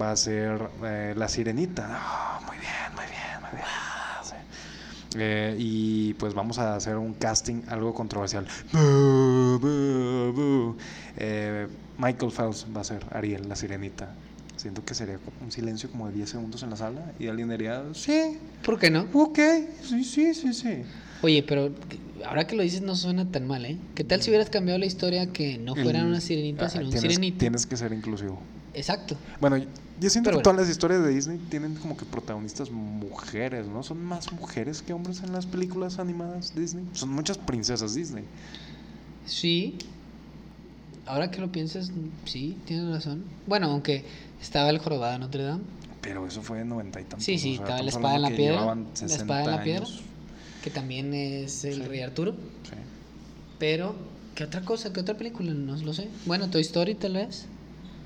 va a ser eh, La Sirenita. Ah, muy bien, muy bien, muy bien. Sí. Eh, y pues vamos a hacer un casting algo controversial. Eh, Michael Phelps va a ser Ariel, la sirenita. Siento que sería un silencio como de 10 segundos en la sala y alguien diría, sí, ¿Por qué no? ok, sí, sí, sí, sí. Oye, pero ahora que lo dices no suena tan mal, ¿eh? ¿Qué tal si hubieras cambiado la historia que no fuera El- una sirenita, ah, sino un tienes, sirenito? Tienes que ser inclusivo. Exacto. Bueno, yo siento Pero que bueno. todas las historias de Disney tienen como que protagonistas mujeres, ¿no? Son más mujeres que hombres en las películas animadas Disney. Son muchas princesas Disney. Sí. Ahora que lo piensas, sí, tienes razón. Bueno, aunque estaba el jorobado de Notre Dame, Pero eso fue en noventa y tantos. Sí, sí, o sea, estaba la espada en la piedra, la 60 espada en la piedra. Que también es el Sí. Rey Arturo. Sí. Pero, ¿qué otra cosa? ¿Qué otra película? No lo sé. Bueno, Toy Story tal vez.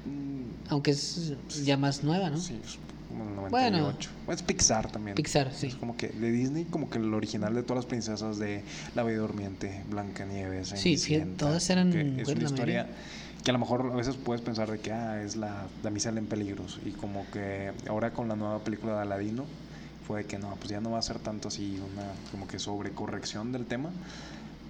Mm, Aunque es ya más nueva, ¿no? Sí, es como el Bueno. 98. Es Pixar también. Pixar, sí. Es como que de Disney, como que el original de todas las princesas de La Bella Durmiente, Blancanieves, Sí, Cenicienta, todas eran que Es una historia que a lo mejor a veces puedes pensar de que ah, es la damisela en peligros. Y como que ahora con la nueva película de Aladino fue que no, pues ya no va a ser tanto así una como que sobrecorrección del tema.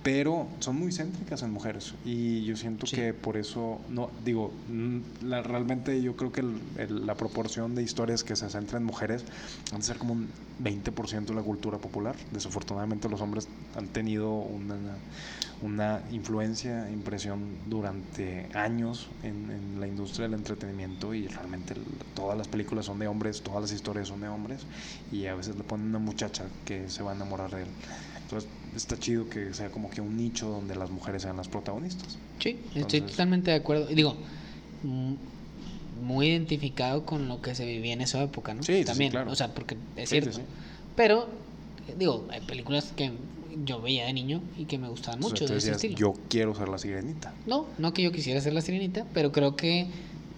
Pero son muy céntricas en mujeres y yo siento Sí. que por eso, no digo, mm, la, realmente yo creo que el- el- la proporción de historias que se centran en mujeres han de ser como un 20% de la cultura popular. Desafortunadamente los hombres han tenido una, una influencia, impresión durante años en, en la industria del entretenimiento y realmente el- todas las películas son de hombres, todas las historias son de hombres y a veces le ponen una muchacha que se va a enamorar de él. Entonces está chido que sea como que un nicho donde las mujeres sean las protagonistas. Sí, estoy Entonces- totalmente de acuerdo. Digo, mm, muy identificado con lo que se vivía en esa época, ¿no? Sí, sí, sí, También, claro. o sea, porque es Sí, sí, cierto. sí. Pero, digo, hay películas que yo veía de niño y que me gustaban mucho Entonces de ese decías, estilo. yo quiero ser la sirenita. No, no que yo quisiera ser la sirenita, pero creo que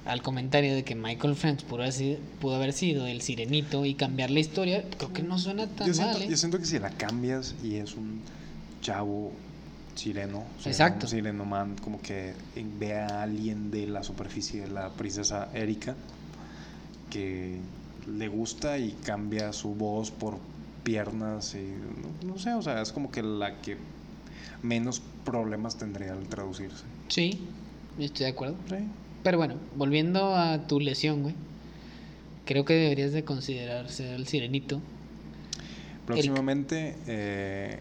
al comentario de que Michael Phelps pudo haber sido, pudo haber sido el sirenito y cambiar la historia, creo que no suena tan Yo siento, mal, ¿eh? yo siento que si la cambias y es un chavo sireno, Exacto. un sireno man, como que ve a alguien de la superficie de la princesa Erika que le gusta y cambia su voz por piernas y no, no sé, o sea, es como que la que menos problemas tendría al traducirse. Sí, estoy de acuerdo. Sí. Pero bueno, volviendo a tu lesión, güey. Creo que deberías de considerarse el sirenito. Próximamente eh,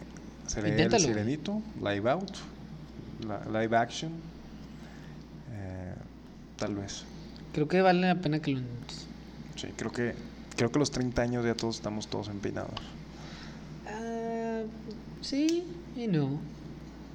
el Inténtalo. Sirenito, live out, live action, eh, tal vez. Creo que vale la pena que lo. Sí, creo que creo que a los 30 años ya todos estamos todos empeinados. Ah, sí y no.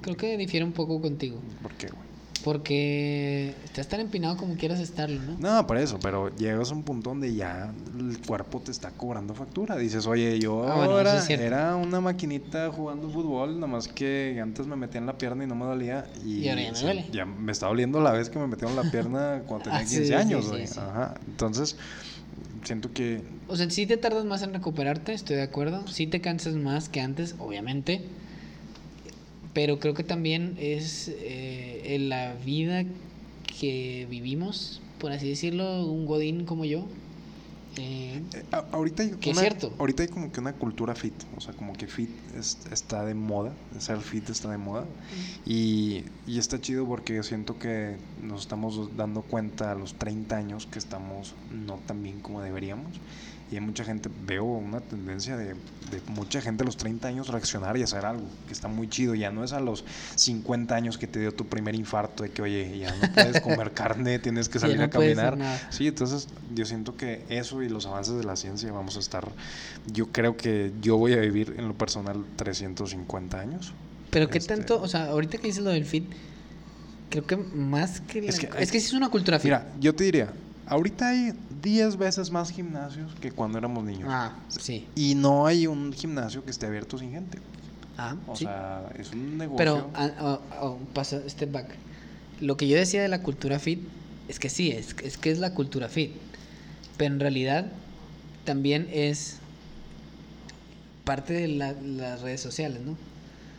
Creo que difiere un poco contigo. ¿Por qué, güey? Porque estás tan empinado como quieras estarlo, ¿no? No, por eso, pero llegas a un punto donde ya el cuerpo te está cobrando factura. Dices, oye, yo Ah, bueno, ahora es era una maquinita jugando fútbol, nada más que antes me metían la pierna y no me dolía. Y, Y ahora ya me duele. ya me estaba doliendo la vez que me metieron la pierna cuando tenía Ah, sí, 15 sí, años, sí, güey. sí. Ajá. Entonces, siento que O sea, sí te tardas más en recuperarte, estoy de acuerdo. Sí te cansas más que antes, obviamente. Pero creo que también es eh, en la vida que vivimos, por así decirlo, un godín como yo. Eh, Eh, a- ahorita hay Que es una- cierto. ahorita hay como que una cultura fit, o sea, como que fit es- está de moda, ser fit está de moda. Y, y está chido porque siento que nos estamos dando cuenta a los 30 años que estamos no tan bien como deberíamos y hay mucha gente, veo una tendencia de, de mucha gente a los 30 años reaccionar y hacer algo que está muy chido, ya no es a los 50 años que te dio tu primer infarto de que oye, ya no puedes comer carne, tienes que salir no a caminar. Sí, entonces yo siento que eso y los avances de la ciencia vamos a estar, yo creo que yo voy a vivir en lo personal 350 años. Pero qué Este- tanto, o sea, ahorita que dices lo del fit, creo que más que... la- Es Es que que, hay- sí es una cultura fit. Mira, yo te diría, ahorita hay 10 veces más gimnasios que cuando éramos niños. Ah, sí. Y no hay un gimnasio que esté abierto sin gente. Ah, O sí. sea, es un negocio. Pero, ah, ah, ah, pasa, step back. Lo que yo decía de la cultura fit es que sí, es, es que es la cultura fit. Pero en realidad también es parte de la- las redes sociales, ¿no?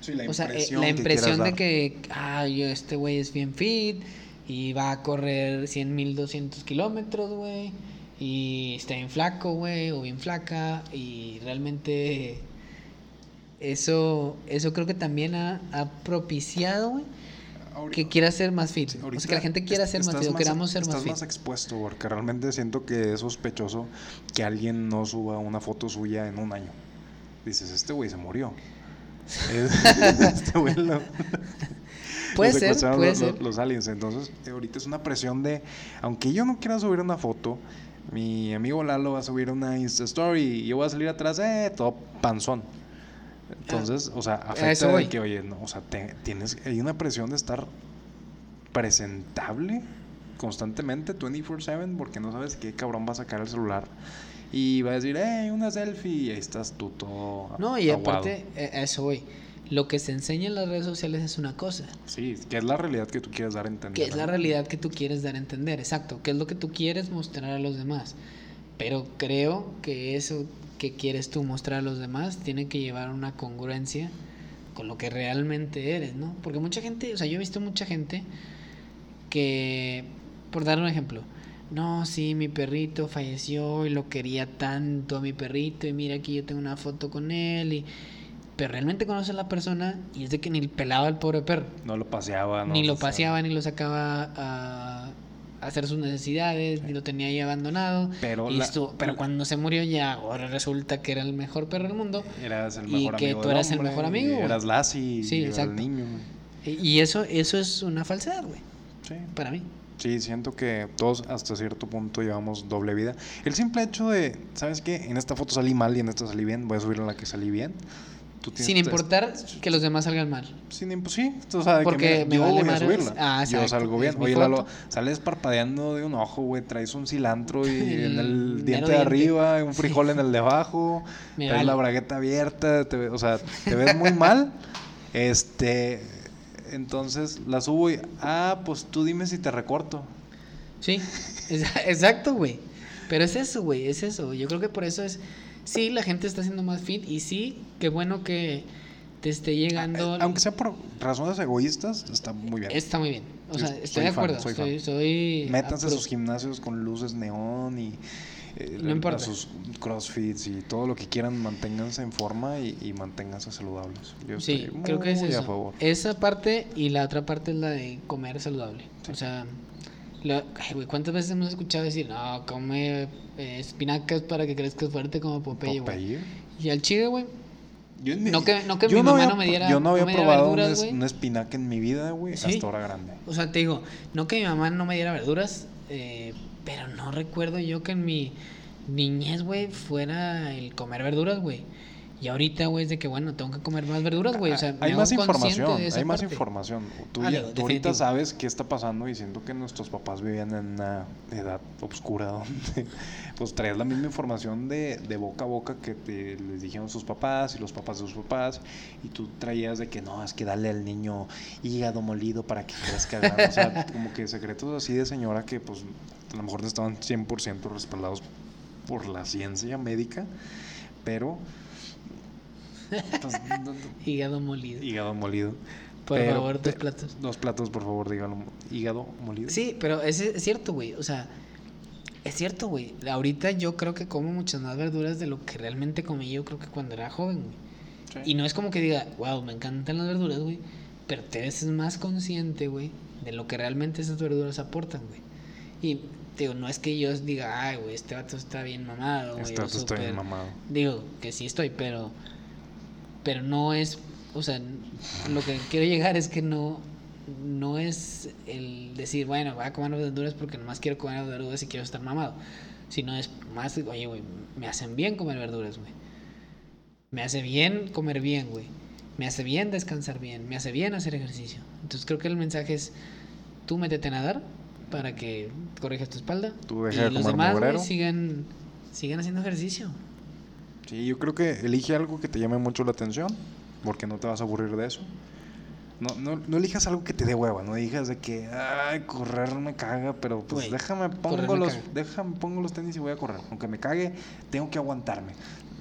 Sí, la o sea, eh, impresión la de que, ah, yo, este güey es bien fit y va a correr 100 mil 200 kilómetros, güey, y está bien flaco, güey, o bien flaca, y realmente eso, eso creo que también ha, ha propiciado, güey, que quiera ser más fit. Sí, o sea, que la gente quiera ser más estás fit, o queramos ser estás más fit. más expuesto porque realmente siento que es sospechoso que alguien no suba una foto suya en un año. Dices, este güey se murió. Es- este güey lo- Puede ser, puede los, ser. los- los aliens. Entonces, eh, ahorita es una presión de, aunque yo no quiera subir una foto, mi amigo Lalo va a subir una Insta Story y yo voy a salir atrás, eh, todo panzón. Entonces, o sea, afecta de que, oye, no, o sea, te- tienes, hay una presión de estar presentable constantemente, 24/7, porque no sabes qué cabrón va a sacar el celular y va a decir, hey, una selfie, y ahí estás tú todo No, y aguado. aparte, eh, a eso voy. Lo que se enseña en las redes sociales es una cosa. Sí, que es la realidad que tú quieres dar a entender. que es la realidad que tú quieres dar a entender, exacto, que es lo que tú quieres mostrar a los demás. Pero creo que eso que quieres tú mostrar a los demás tiene que llevar una congruencia con lo que realmente eres, ¿no? Porque mucha gente, o sea, yo he visto mucha gente que, por dar un ejemplo, no, sí, mi perrito falleció y lo quería tanto a mi perrito y mira aquí yo tengo una foto con él y... Pero realmente conoce a la persona y es de que ni pelaba al pobre perro No lo paseaba, no, ni lo paseaba, ni lo sacaba a hacer sus necesidades, ni lo tenía ahí abandonado. Pero y la- estuvo- pero la- cuando se murió ya, ahora resulta que era el mejor perro del mundo. Eras el y mejor que amigo tú eras el hombre, mejor y amigo, güey. Eras Lassie, Sí, y era exacto. el niño. Y y eso, eso es una falsedad, güey, Sí. para mí. Sí, siento que todos hasta cierto punto llevamos doble vida. El simple hecho de, ¿sabes qué? En esta foto salí mal y en esta salí bien, voy a subir en la que salí bien. Tú tienes- Sin importar que los demás salgan mal. Sin sí, tú sabes Porque que me yo vale voy a subirla. Ah, yo salgo bien. Oye. Lalo, sales parpadeando de un ojo, güey. Traes un cilantro y en el diente de arriba, un frijol en el de abajo. Me traes vale. la bragueta abierta. te o sea, te ves muy mal. Este. Entonces la subo y. Ah, pues tú dime si te recorto. Sí, exacto, güey. Pero es eso, güey, es eso. Yo creo que por eso es. Sí, la gente está haciendo más fit y sí, qué bueno que te esté llegando. Eh, Aunque sea por razones egoístas, está muy bien. Está muy bien. O sea, soy estoy de fan, acuerdo. soy soy, fan. soy Métanse a sus gimnasios con luces neón y eh, No a sus crossfits y todo lo que quieran, manténganse en forma y, y manténganse saludables. Yo Sí, estoy creo que es muy a eso. favor. Esa parte y la otra parte es la de comer saludable. O sea, ay, güey, ¿cuántas veces hemos escuchado decir, no, come eh, espinacas para que crezcas fuerte como Popeye, güey? Popeye. Y al chile, güey, Yo en mi- No que- no que yo mi mamá había no me diera- Yo no había no probado verduras, una espinaca en mi vida, güey, Sí. hasta ahora grande. O sea, te digo, no que mi mamá no me diera verduras, eh, pero no recuerdo yo que en mi niñez, güey, fuera el comer verduras, güey. Y ahorita, güey, es de que, bueno, tengo que comer más verduras, güey. O sea, hay más información, de esa hay más parte. información. Tú, Ah, ya- digo, tú ahorita sabes qué está pasando y siento que nuestros papás vivían en una edad oscura donde pues traías la misma información de, de boca a boca que te, les dijeron sus papás y los papás de sus papás y tú traías de que no, es que dale al niño hígado molido para que crezca. O sea, como que secretos así de señora que pues a lo mejor no estaban 100% respaldados por la ciencia médica, pero... Hígado molido. hígado molido. Por Pero favor, dos platos. Dos platos, por favor, dígalo. Hígado molido. Sí, pero es, es cierto, güey. O sea, es cierto, güey. Ahorita yo creo que como muchas más verduras de lo que realmente comí yo creo que cuando era joven, güey. Sí. Y no es como que diga, wow, me encantan las verduras, güey. Pero te ves más consciente, güey, de lo que realmente esas verduras aportan, güey. Y, digo, no es que yo diga, ay, güey, este vato está bien mamado, güey. Este vato está bien súper-". mamado. Digo, que sí estoy, pero. Pero no es. O sea, lo que quiero llegar es que no. No es el decir, bueno, voy a comer verduras porque nomás quiero comer verduras y quiero estar mamado. Sino es más, oye, güey, me hacen bien comer verduras, güey. Me hace bien comer bien, güey. Me hace bien descansar bien. Me hace bien hacer ejercicio. Entonces creo que el mensaje es: tú métete a nadar para que corrijas tu espalda. Tú y de los comer demás, güey, sigan haciendo ejercicio. Sí, yo creo que elige algo que te llame mucho la atención, porque no te vas a aburrir de eso. No, no, no elijas algo que te dé hueva, no elijas de que, ay, correr me caga, pero pues déjame pongo los, déjame pongo los tenis y voy a correr. Aunque me cague, tengo que aguantarme.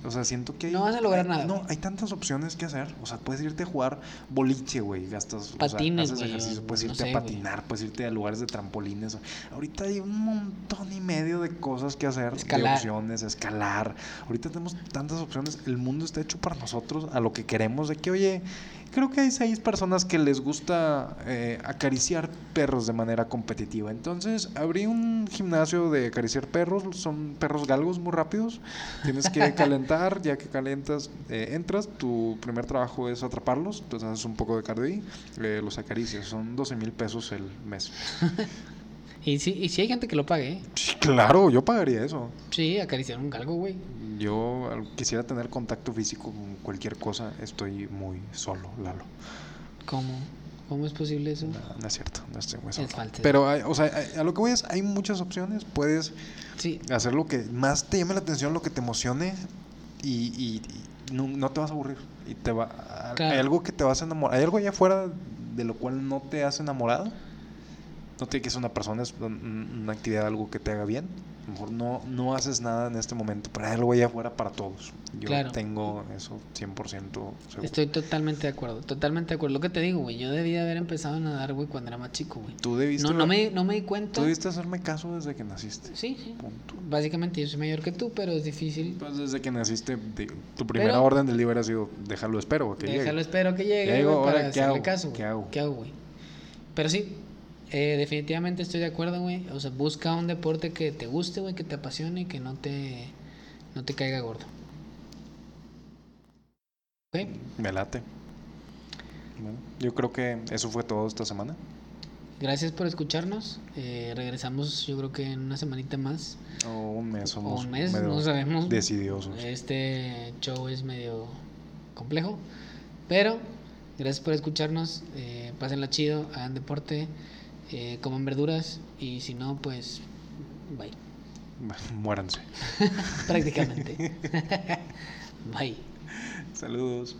O sea, siento que hay, No vas a lograr hay- nada, No, hay tantas opciones que hacer. O sea, puedes irte a jugar boliche, güey, gastas, o sea, Patines, haces ejercicio, puedes no irte sé, a patinar, puedes irte a lugares de trampolines. Ahorita hay un montón y medio de cosas que hacer, de Escalar. opciones, escalar. Ahorita tenemos tantas opciones. El mundo está hecho para nosotros, a lo que queremos. De que, oye, creo que hay seis personas que les gusta eh, acariciar perros de manera competitiva. Entonces, abrí un gimnasio de acariciar perros. Son perros galgos muy rápidos. Tienes que calentar. Ya que calentas, eh, entras. Tu primer trabajo es atraparlos. Entonces, haces un poco de cardio ahí. eh, los acaricias. Son 12 mil pesos el mes. Y sí, y sí hay gente que lo pague, ¿eh? Sí, claro, yo pagaría eso. Sí, acariciar un galgo, güey. Yo quisiera tener contacto físico con cualquier cosa. Estoy muy solo, Lalo. ¿Cómo? ¿Cómo es posible eso? No, no es cierto, no estoy muy solo. falta de- Pero, hay- o sea, hay- a lo que voy es, hay muchas opciones. Puedes Sí, hacer lo que más te llame la atención, lo que te emocione y, y- y no, no te vas a aburrir. Y te va, Claro. Hay algo que te vas a enamorar. Hay algo allá afuera de lo cual no te has enamorado. No tiene que ser una persona, es un- una actividad, algo que te haga bien. A lo mejor no, no haces nada en este momento, pero hay algo allá afuera para todos. Yo Claro. tengo eso 100% seguro. estoy totalmente de acuerdo. Totalmente de acuerdo. Lo que te digo, güey. Yo debía haber empezado a nadar, güey, cuando era más chico, güey. Tú debiste, No, no, me, no me di cuenta. tú debiste hacerme caso desde que naciste. Sí, sí. Punto. Básicamente yo soy mayor que tú, pero es difícil. Pues desde que naciste, tu primera Pero- orden del día hubiera sido déjalo espero que Déjalo, llegue. espero que llegue, güey, para ¿qué hacerle hago? caso, ¿Qué hago? ¿Qué hago, güey? Pero sí, eh, definitivamente estoy de acuerdo, güey. O sea, busca un deporte que te guste, güey, que te apasione y que no te, no te caiga gordo. ¿Ok? Me late. Bueno, yo creo que eso fue todo esta semana. Gracias por escucharnos. Eh, regresamos, yo creo que en una semanita más. O un mes, O somos un mes, no sabemos. decidiosos. Este show es medio complejo. Pero gracias por escucharnos. Eh, pásenla chido, hagan deporte, eh, coman verduras. Y si no, pues bye. Muéranse. Prácticamente. bye. Saludos.